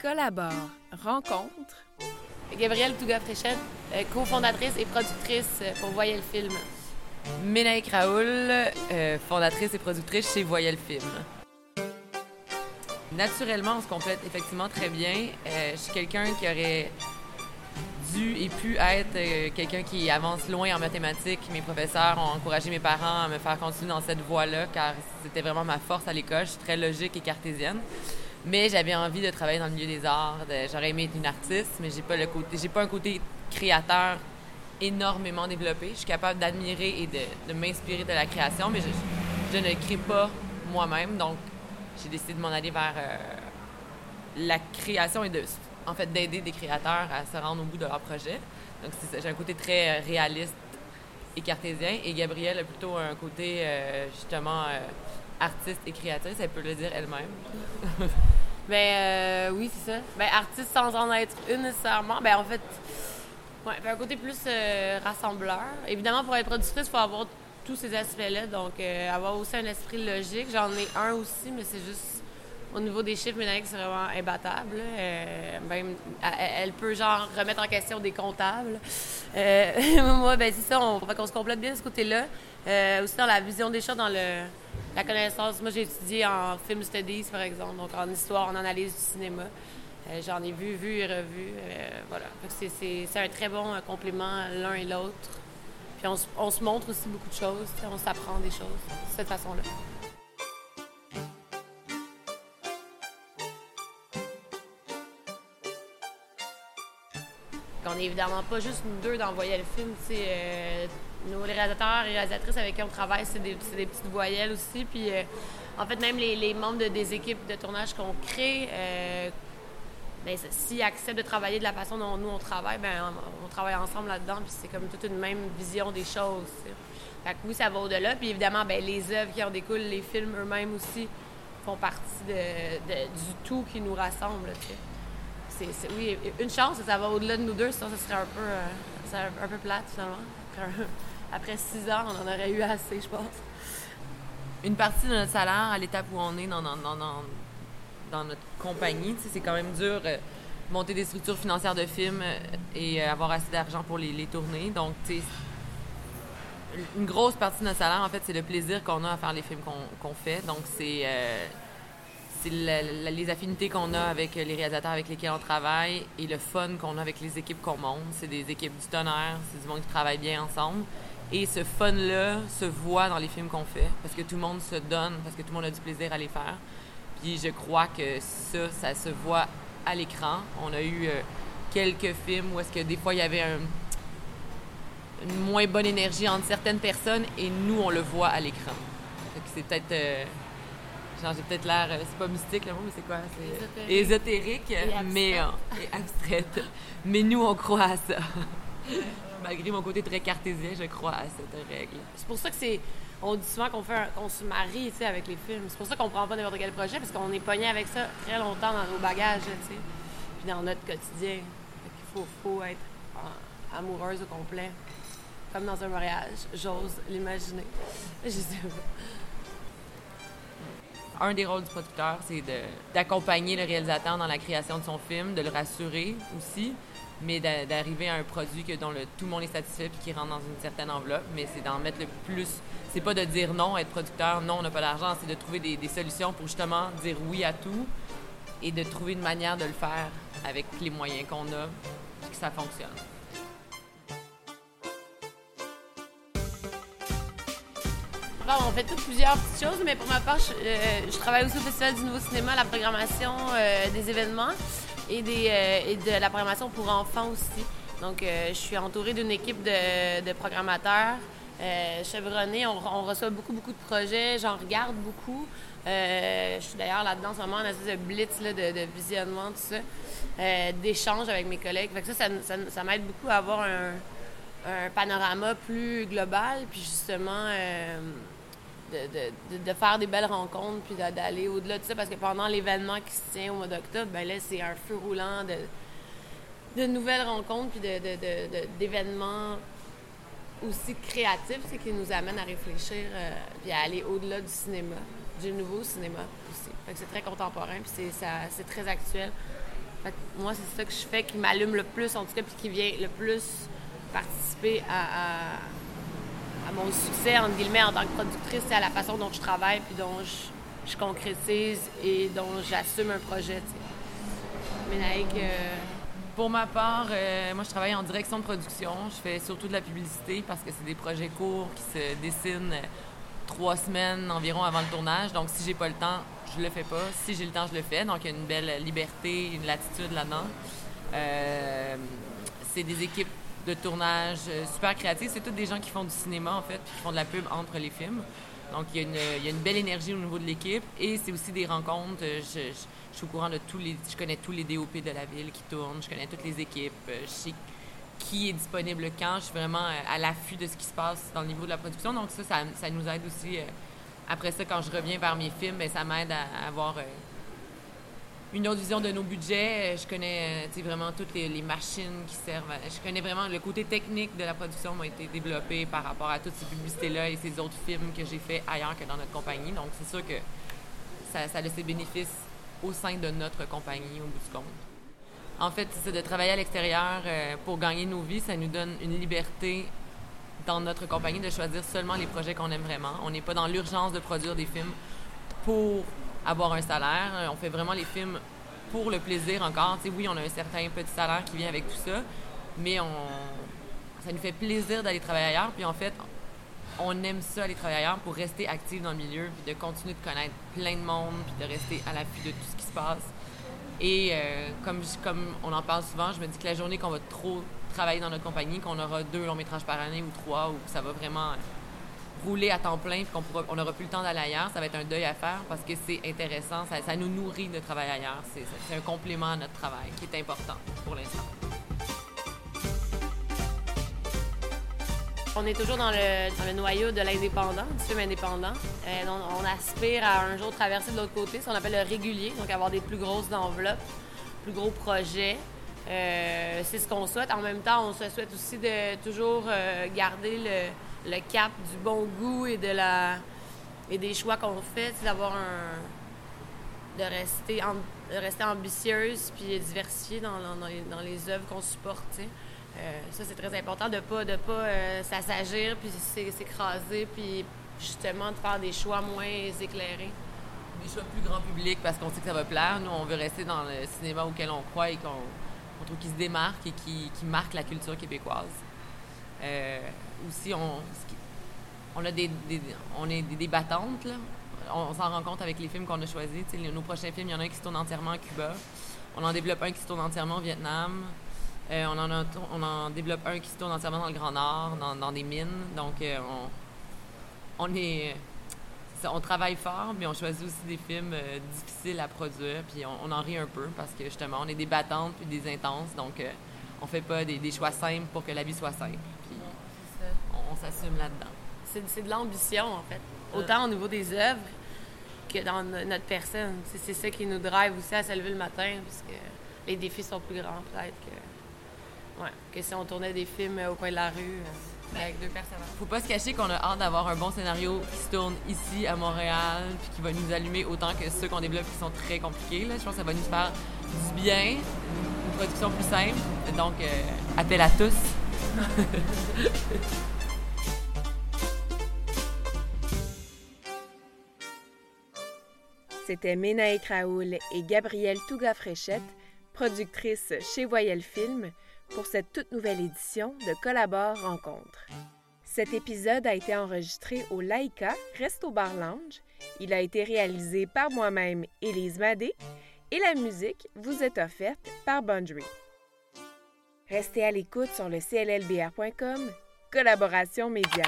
Collabore, rencontre. Gabrielle Touga-Fréchette, euh, cofondatrice et productrice euh, pour Voyelle Film. Ménaïque Raoul, euh, fondatrice et productrice chez Voyelle Film. Naturellement, on se complète effectivement très bien. je suis quelqu'un qui aurait dû et pu être quelqu'un qui avance loin en mathématiques. Mes professeurs ont encouragé mes parents à me faire continuer dans cette voie-là car c'était vraiment ma force à l'école. Je suis très logique et cartésienne. Mais j'avais envie de travailler dans le milieu des arts. J'aurais aimé être une artiste, mais j'ai pas le côté, j'ai pas un côté créateur énormément développé. Je suis capable d'admirer et de, m'inspirer de la création, mais je, ne crée pas moi-même. Donc, j'ai décidé de m'en aller vers euh, la création et en fait, d'aider des créateurs à se rendre au bout de leur projet. Donc, j'ai un côté très euh, réaliste et cartésien. Et Gabrielle a plutôt un côté, euh, justement, artiste et créatrice, elle peut le dire elle-même. ben euh, oui, c'est ça. Ben artiste sans en être une nécessairement. Ben en fait, ouais, un côté plus euh, rassembleur. Évidemment, pour être productrice, il faut avoir tous ces aspects-là. Donc, euh, avoir aussi un esprit logique. J'en ai un aussi, mais c'est juste au niveau des chiffres, Ménanique, c'est vraiment imbattable. même, elle, peut genre remettre en question des comptables. moi, ben c'est ça, on, qu'on se complète bien de ce côté-là. aussi dans la vision des choses, dans le la connaissance. Moi, j'ai étudié en film studies, par exemple, donc en histoire, en analyse du cinéma. Euh, j'en ai vu, vu et revu. Euh, voilà. C'est un très bon euh, complément l'un et l'autre. Puis on, se montre aussi beaucoup de choses. On s'apprend des choses de cette façon-là. On n'est évidemment pas juste nous deux d'envoyer le film. Euh, nos réalisateurs et réalisatrices avec qui on travaille, c'est des, petites voyelles aussi. Puis, euh, en fait, même les, membres des équipes de tournage qu'on crée, euh, ben, s'ils acceptent de travailler de la façon dont nous on travaille, ben, on, travaille ensemble là-dedans. Puis c'est comme toute une même vision des choses. Fait que oui, ça va au-delà. Puis évidemment, ben, les œuvres qui en découlent, les films eux-mêmes aussi, font partie du tout qui nous rassemble oui, une chance, ça va au-delà de nous deux, sinon ça serait un peu, euh, un peu plate finalement. Après, six ans, on en aurait eu assez, je pense. Une partie de notre salaire à l'étape où on est dans, dans, dans, notre compagnie, c'est quand même dur euh, monter des structures financières de films euh, et avoir assez d'argent pour les, les tourner. Donc, une grosse partie de notre salaire, en fait, c'est le plaisir qu'on a à faire les films qu'on fait. Donc, c'est c'est les affinités qu'on a avec les réalisateurs avec lesquels on travaille et le fun qu'on a avec les équipes qu'on monte. C'est des équipes du tonnerre, c'est du monde qui travaille bien ensemble. Et ce fun-là se voit dans les films qu'on fait parce que tout le monde se donne, parce que tout le monde a du plaisir à les faire. Puis je crois que ça, ça se voit à l'écran. On a eu euh, quelques films où est-ce que des fois il y avait une moins bonne énergie entre certaines personnes et nous, on le voit à l'écran. C'est peut-être... Euh, j'ai peut-être l'air, euh, c'est pas mystique le mot, mais c'est quoi? C'est ésotérique, mais euh, abstraite. mais nous, on croit à ça. Malgré mon côté très cartésien, je crois à cette règle. C'est pour ça que c'est. On dit souvent qu'on fait qu'on se marie tu sais, avec les films. C'est pour ça qu'on prend pas n'importe quel projet, parce qu'on est pogné avec ça très longtemps dans nos bagages, tu sais. Puis dans notre quotidien. Il faut, faut être amoureuse au complet. Comme dans un mariage. J'ose l'imaginer. Je sais pas un des rôles du producteur, c'est d'accompagner le réalisateur dans la création de son film, de le rassurer aussi, mais d'arriver à un produit que, dont tout le monde est satisfait et qui rentre dans une certaine enveloppe. Mais c'est d'en mettre le plus. C'est pas de dire non, être producteur, non, on n'a pas d'argent, c'est de trouver des, solutions pour justement dire oui à tout et de trouver une manière de le faire avec les moyens qu'on a et que ça fonctionne. On fait toutes plusieurs petites choses, mais pour ma part, je, euh, travaille aussi au Festival du Nouveau Cinéma, la programmation euh, des événements et, euh, de la programmation pour enfants aussi. Donc, je suis entourée d'une équipe de, programmateurs chevronnés. On, reçoit beaucoup, beaucoup de projets. J'en regarde beaucoup. je suis d'ailleurs là-dedans en ce moment, en espèce de blitz de, visionnement, tout ça, d'échange avec mes collègues. ça, ça, m'aide beaucoup à avoir un, un, panorama plus global, puis justement de, faire des belles rencontres puis d'aller au-delà de ça parce que pendant l'événement qui se tient au mois d'octobre, ben là, c'est un feu roulant de, nouvelles rencontres puis d'événements aussi créatifs c'est qui nous amènent à réfléchir euh, puis à aller au-delà du cinéma, du nouveau cinéma aussi. c'est très contemporain puis c'est très actuel. Fait moi, c'est ça que je fais qui m'allume le plus, en tout cas, puis qui vient le plus participer à mon succès, entre guillemets, en tant que productrice, c'est à la façon dont je travaille, puis dont je, concrétise et dont j'assume un projet, tu sais. Ménaïque, euh, Pour ma part, euh, moi, je travaille en direction de production. Je fais surtout de la publicité parce que c'est des projets courts qui se dessinent euh, trois semaines environ avant le tournage. Donc, si j'ai pas le temps, je le fais pas. Si j'ai le temps, je le fais. Donc, il y a une belle liberté, une latitude là-dedans. Euh, c'est des équipes de tournage euh, super créatives. C'est toutes des gens qui font du cinéma, en fait, qui font de la pub entre les films. Donc, il y, a une, il y a une belle énergie au niveau de l'équipe. Et c'est aussi des rencontres. Euh, Je, je- suis au courant de tous les... Je connais tous les DOP de la ville qui tournent. Je connais toutes les équipes. Euh, Je sais qui est disponible quand. Je suis vraiment à l'affût de ce qui se passe dans le niveau de la production. Donc, ça, ça, nous aide aussi. Après ça, quand je reviens vers mes films, ben, ça m'aide à avoir... une autre vision de nos budgets. Euh, Je connais euh, vraiment toutes les, machines qui servent. à- Je connais vraiment le côté technique de la production m'a été développé par rapport à toutes ces publicités-là et ces autres films que j'ai fait ailleurs que dans notre compagnie. Donc, c'est sûr que ça, ça a ses bénéfices au sein de notre compagnie au bout du compte. En fait, c'est de travailler à l'extérieur euh, pour gagner nos vies. Ça nous donne une liberté dans notre compagnie de choisir seulement les projets qu'on aime vraiment. On n'est pas dans l'urgence de produire des films pour avoir un salaire. On fait vraiment les films pour le plaisir encore. Oui, on a un certain petit salaire qui vient avec tout ça, mais on, ça nous fait plaisir d'aller travailler ailleurs. Puis en fait, on aime ça aller travailler ailleurs pour rester actif dans le milieu, puis de continuer de connaître plein de monde, puis de rester à l'affût de tout ce qui se passe. Et euh, comme, comme on en parle souvent, je me dis que la journée qu'on va trop travailler dans notre compagnie, qu'on aura deux longs métrages par année ou trois, ou que ça va vraiment rouler à temps plein, puis qu'on on n'aura plus le temps d'aller ailleurs, ça va être un deuil à faire parce que c'est intéressant, ça, nous nourrit de travailler ailleurs. C'est, c'est un complément à notre travail qui est important pour l'instant. On est toujours dans le, dans le noyau de l'indépendant, du film indépendant. Euh, on, on aspire à un jour traverser de l'autre côté, ce qu'on appelle le régulier, donc avoir des plus grosses enveloppes, plus gros projets. Euh, c'est ce qu'on souhaite. En même temps, on se souhaite aussi de toujours euh, garder le, le cap du bon goût et de la et des choix qu'on fait, c'est d'avoir un de rester de rester ambitieuse puis diversifiée dans, dans- les, dans les œuvres qu'on supporte. Euh, ça, c'est très important de pas de pas euh, s'assagir puis s'é- s'écraser puis justement de faire des choix moins éclairés. Des choix plus grand public parce qu'on sait que ça va plaire. Nous, on veut rester dans le cinéma auquel on croit et qu'on on trouve qu'il se démarque et qui, qui marque la culture québécoise. Euh, aussi, on, a des, on est des débattantes, là. On, s'en rend compte avec les films qu'on a choisis. Nos prochains films, il y en a un qui se tourne entièrement à Cuba. On en développe un qui se tourne entièrement au Vietnam. Euh, on, en développe un qui se tourne entièrement dans le Grand Nord, dans, des mines. Donc, euh, on, travaille fort, mais on choisit aussi des films difficiles à produire, puis on, en rit un peu parce que justement, on est des battantes puis des intenses, donc euh, on fait pas des choix simples pour que la vie soit simple. S'assume là-dedans. C'est de l'ambition, en fait. Autant au niveau des œuvres que dans no- notre personne. C'est ça qui nous drive aussi à se lever le matin, parce que les défis sont plus grands, peut-être, que, ouais, que si on tournait des films euh, au coin de la rue euh, avec deux personnages. Faut pas se cacher qu'on a hâte d'avoir un bon scénario qui se tourne ici à Montréal, puis qui va nous allumer autant que ceux qu'on développe qui sont très compliqués. Là. Je pense que ça va nous faire du bien, une production plus simple. Donc, euh, appel à tous. C'était Ménaïk Raoul et Gabrielle Touga-Fréchette, productrices chez Voyelle Film, pour cette toute nouvelle édition de Collabore Rencontre. Cet épisode a été enregistré au Laïka Resto Bar Lounge. Il a été réalisé par moi-même, Élise Madé, et la musique vous est offerte par Bundry. Restez à l'écoute sur le cllbr.com. Collaboration Média.